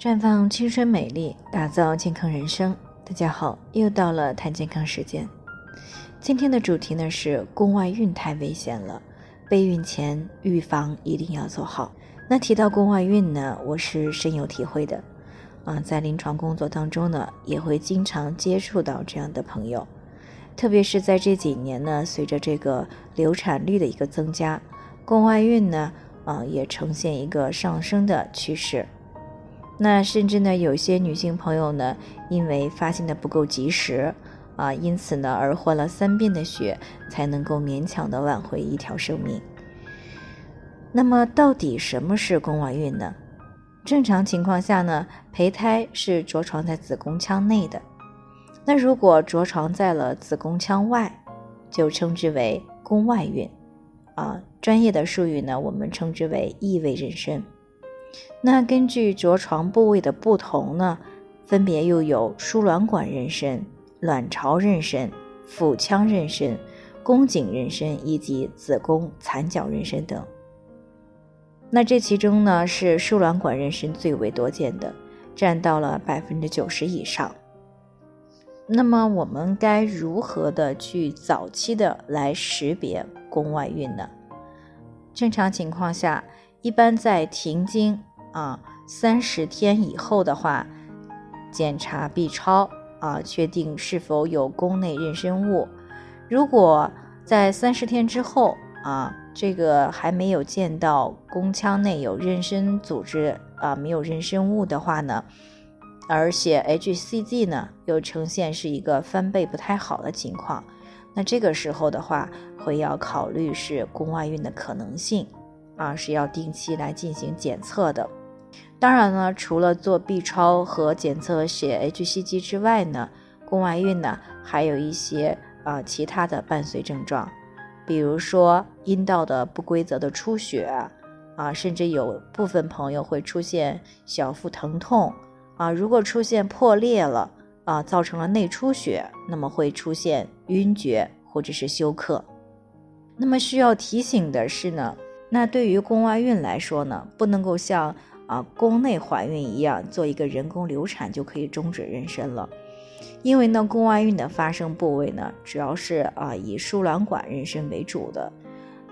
绽放青春美丽，打造健康人生。大家好，又到了谈健康时间。今天的主题呢是宫外孕太危险了，备孕前预防一定要做好。那提到宫外孕呢，我是深有体会的。啊，在临床工作当中呢，也会经常接触到这样的朋友，特别是在这几年呢，随着这个流产率的一个增加，宫外孕呢，啊，也呈现一个上升的趋势。那甚至呢，有些女性朋友呢，因为发现的不够及时，啊，因此呢，而换了三遍的血，才能够勉强的挽回一条生命。那么，到底什么是宫外孕呢？正常情况下呢，胚胎是着床在子宫腔内的。那如果着床在了子宫腔外，就称之为宫外孕。啊，专业的术语呢，我们称之为异位妊娠。那根据着床部位的不同呢，分别又有输卵管妊娠、卵巢妊娠、腹腔妊娠、宫颈妊娠以及子宫残角妊娠等。那这其中呢，是输卵管妊娠最为多见的，占到了百分之九十以上。那么我们该如何的去早期的来识别宫外孕呢？正常情况下。一般在停经啊三十天以后的话，检查 B 超啊，确定是否有宫内妊娠物。如果在三十天之后啊，这个还没有见到宫腔内有妊娠组织啊，没有妊娠物的话呢，而且 HCG 呢又呈现是一个翻倍不太好的情况，那这个时候的话，会要考虑是宫外孕的可能性。啊，是要定期来进行检测的。当然呢，除了做 B 超和检测血 HCG 之外呢，宫外孕呢还有一些啊其他的伴随症状，比如说阴道的不规则的出血啊，甚至有部分朋友会出现小腹疼痛啊。如果出现破裂了啊，造成了内出血，那么会出现晕厥或者是休克。那么需要提醒的是呢。那对于宫外孕来说呢，不能够像啊宫内怀孕一样做一个人工流产就可以终止妊娠了，因为呢宫外孕的发生部位呢主要是啊以输卵管妊娠为主的，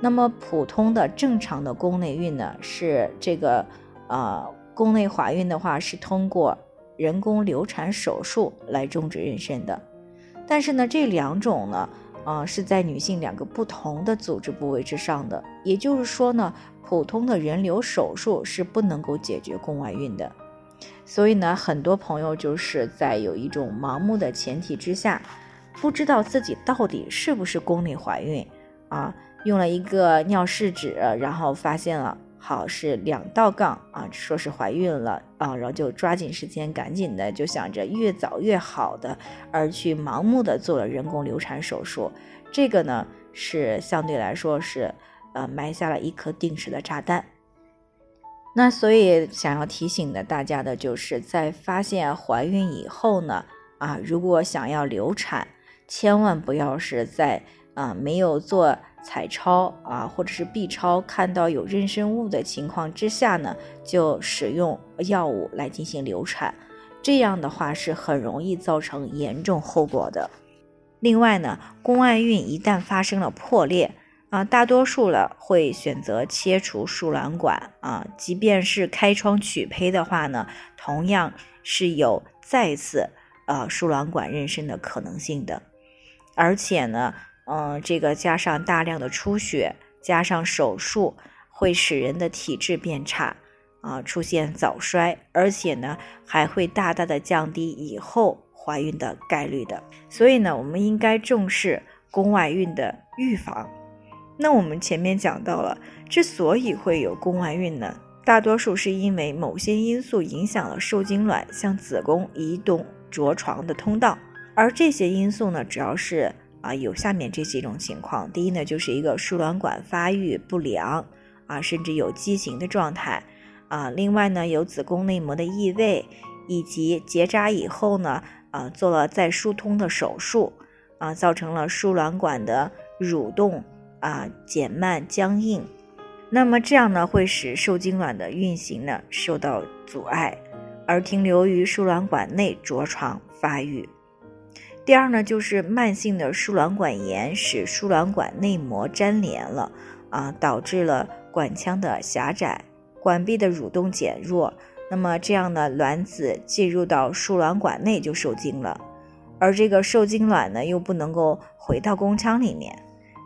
那么普通的正常的宫内孕呢是这个啊宫内怀孕的话是通过人工流产手术来终止妊娠的，但是呢这两种呢。啊，是在女性两个不同的组织部位之上的，也就是说呢，普通的人流手术是不能够解决宫外孕的。所以呢，很多朋友就是在有一种盲目的前提之下，不知道自己到底是不是宫内怀孕啊，用了一个尿试纸，然后发现了。好是两道杠啊，说是怀孕了啊，然后就抓紧时间，赶紧的就想着越早越好的，而去盲目的做了人工流产手术，这个呢是相对来说是呃埋下了一颗定时的炸弹。那所以想要提醒的大家的就是在发现怀孕以后呢啊，如果想要流产，千万不要是在啊没有做。彩超啊，或者是 B 超，看到有妊娠物的情况之下呢，就使用药物来进行流产，这样的话是很容易造成严重后果的。另外呢，宫外孕一旦发生了破裂啊，大多数了会选择切除输卵管啊，即便是开窗取胚的话呢，同样是有再次啊输卵管妊娠的可能性的，而且呢。嗯，这个加上大量的出血，加上手术，会使人的体质变差，啊，出现早衰，而且呢，还会大大的降低以后怀孕的概率的。所以呢，我们应该重视宫外孕的预防。那我们前面讲到了，之所以会有宫外孕呢，大多数是因为某些因素影响了受精卵向子宫移动着床的通道，而这些因素呢，主要是。啊，有下面这几种情况。第一呢，就是一个输卵管发育不良啊，甚至有畸形的状态啊。另外呢，有子宫内膜的异位，以及结扎以后呢，啊，做了再疏通的手术啊，造成了输卵管的蠕动啊减慢僵硬。那么这样呢，会使受精卵的运行呢受到阻碍而停留于输卵管内着床发育。第二呢，就是慢性的输卵管炎使输卵管内膜粘连了啊，导致了管腔的狭窄，管壁的蠕动减弱，那么这样呢，卵子进入到输卵管内就受精了，而这个受精卵呢又不能够回到宫腔里面。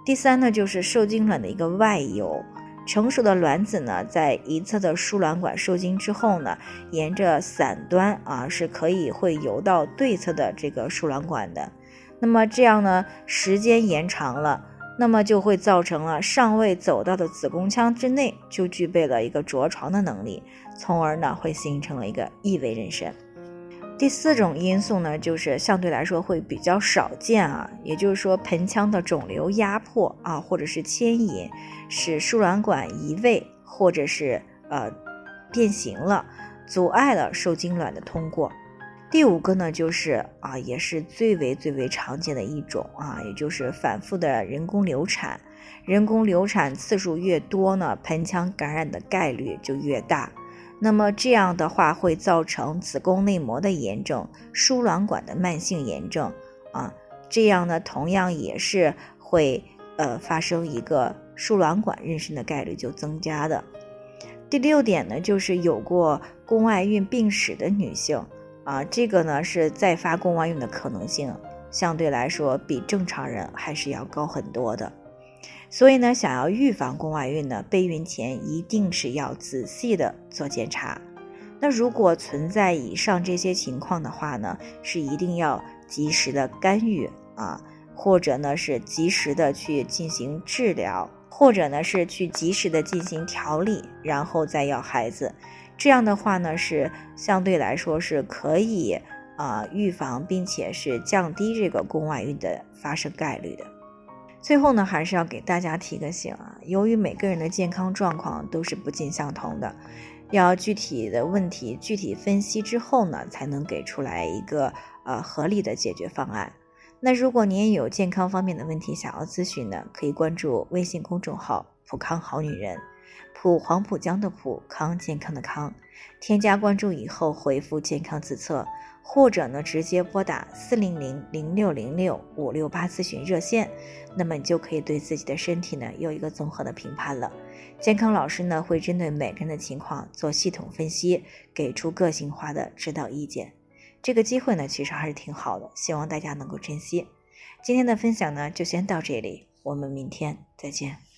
第三呢，就是受精卵的一个外游。成熟的卵子呢，在一侧的输卵管受精之后呢，沿着伞端啊，是可以会游到对侧的这个输卵管的。那么这样呢，时间延长了，那么就会造成了尚未走到的子宫腔之内就具备了一个着床的能力，从而呢会形成了一个异位妊娠。第四种因素呢，就是相对来说会比较少见啊，也就是说盆腔的肿瘤压迫啊，或者是牵引，使输卵管移位或者是呃变形了，阻碍了受精卵的通过。第五个呢，就是啊，也是最为最为常见的一种啊，也就是反复的人工流产。人工流产次数越多呢，盆腔感染的概率就越大。那么这样的话会造成子宫内膜的炎症、输卵管的慢性炎症啊，这样呢同样也是会呃发生一个输卵管妊娠的概率就增加的。第六点呢，就是有过宫外孕病史的女性啊，这个呢是再发宫外孕的可能性相对来说比正常人还是要高很多的。所以呢，想要预防宫外孕呢，备孕前一定是要仔细的做检查。那如果存在以上这些情况的话呢，是一定要及时的干预啊，或者呢是及时的去进行治疗，或者呢是去及时的进行调理，然后再要孩子。这样的话呢，是相对来说是可以啊预防，并且是降低这个宫外孕的发生概率的。最后呢，还是要给大家提个醒啊，由于每个人的健康状况都是不尽相同的，要具体的问题具体分析之后呢，才能给出来一个呃合理的解决方案。那如果您也有健康方面的问题想要咨询呢，可以关注微信公众号“普康好女人”，普黄浦江的普康健康的康，添加关注以后回复“健康自测”。或者呢，直接拨打四零零零六零六五六八咨询热线，那么你就可以对自己的身体呢有一个综合的评判了。健康老师呢会针对每个人的情况做系统分析，给出个性化的指导意见。这个机会呢其实还是挺好的，希望大家能够珍惜。今天的分享呢就先到这里，我们明天再见。